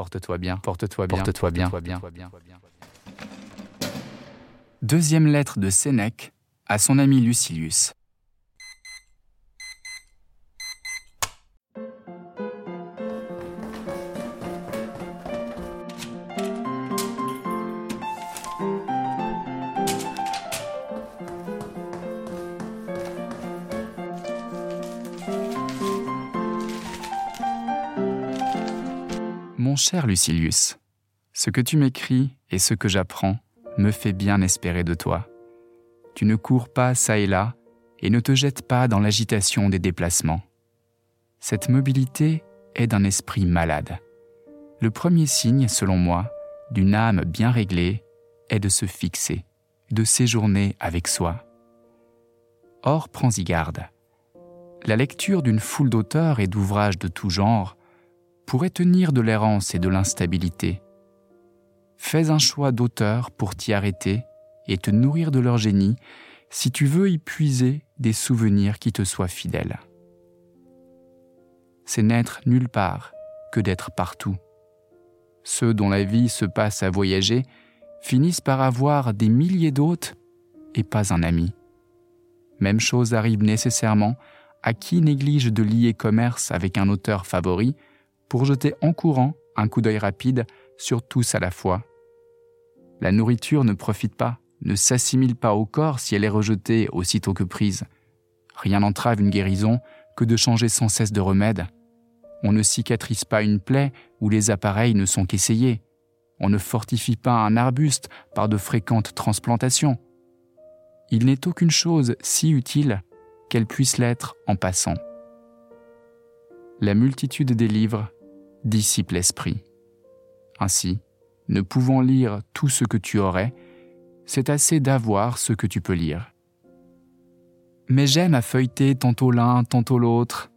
Porte-toi bien, porte-toi bien, porte-toi bien, porte-toi bien. Deuxième lettre de Sénèque à son ami Lucilius. Cher Lucilius, ce que tu m'écris et ce que j'apprends me fait bien espérer de toi. Tu ne cours pas çà et là et ne te jettes pas dans l'agitation des déplacements. Cette mobilité est d'un esprit malade. Le premier signe, selon moi, d'une âme bien réglée est de se fixer, de séjourner avec soi. Or, prends-y garde. La lecture d'une foule d'auteurs et d'ouvrages de tout genre pourrait tenir de l'errance et de l'instabilité. Fais un choix d'auteur pour t'y arrêter et te nourrir de leur génie si tu veux y puiser des souvenirs qui te soient fidèles. C'est n'être nulle part que d'être partout. Ceux dont la vie se passe à voyager finissent par avoir des milliers d'hôtes et pas un ami. Même chose arrive nécessairement à qui néglige de lier commerce avec un auteur favori pour jeter en courant un coup d'œil rapide sur tous à la fois. La nourriture ne profite pas, ne s'assimile pas au corps si elle est rejetée aussitôt que prise. Rien n'entrave une guérison que de changer sans cesse de remède. On ne cicatrise pas une plaie où les appareils ne sont qu'essayés. On ne fortifie pas un arbuste par de fréquentes transplantations. Il n'est aucune chose si utile qu'elle puisse l'être en passant. La multitude des livres dissipe l'esprit. Ainsi, ne pouvant lire tout ce que tu aurais, c'est assez d'avoir ce que tu peux lire. Mais j'aime à feuilleter tantôt l'un, tantôt l'autre.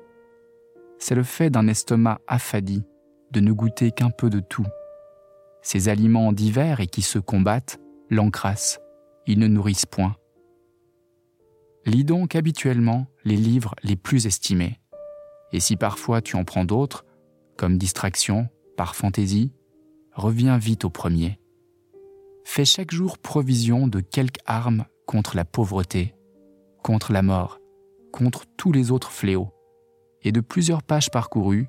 C'est le fait d'un estomac affadi, de ne goûter qu'un peu de tout. Ces aliments divers et qui se combattent l'encrassent, ils ne nourrissent point. Lis donc habituellement les livres les plus estimés. Et si parfois tu en prends d'autres, distraction, par fantaisie, reviens vite au premier. Fais chaque jour provision de quelque arme contre la pauvreté, contre la mort, contre tous les autres fléaux. Et de plusieurs pages parcourues,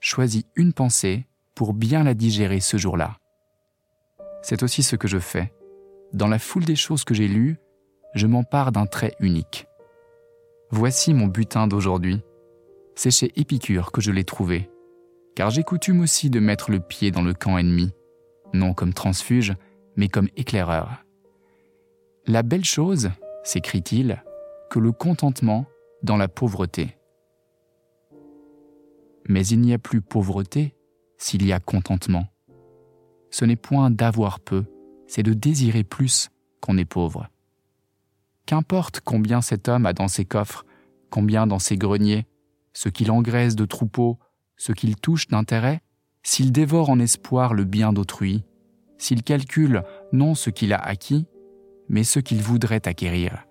choisis une pensée pour bien la digérer ce jour-là. C'est aussi ce que je fais. Dans la foule des choses que j'ai lues, je m'empare d'un trait unique. Voici mon butin d'aujourd'hui. C'est chez Épicure que je l'ai trouvé car j'ai coutume aussi de mettre le pied dans le camp ennemi, non comme transfuge, mais comme éclaireur. La belle chose, s'écrit-il, que le contentement dans la pauvreté. Mais il n'y a plus pauvreté s'il y a contentement. Ce n'est point d'avoir peu, c'est de désirer plus qu'on est pauvre. Qu'importe combien cet homme a dans ses coffres, combien dans ses greniers, ce qu'il engraisse de troupeaux, ce qu'il touche d'intérêt, s'il dévore en espoir le bien d'autrui, s'il calcule non ce qu'il a acquis, mais ce qu'il voudrait acquérir.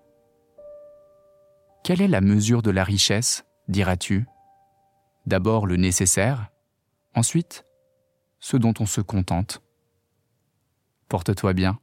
Quelle est la mesure de la richesse, diras-tu? D'abord le nécessaire, ensuite ce dont on se contente. Porte-toi bien,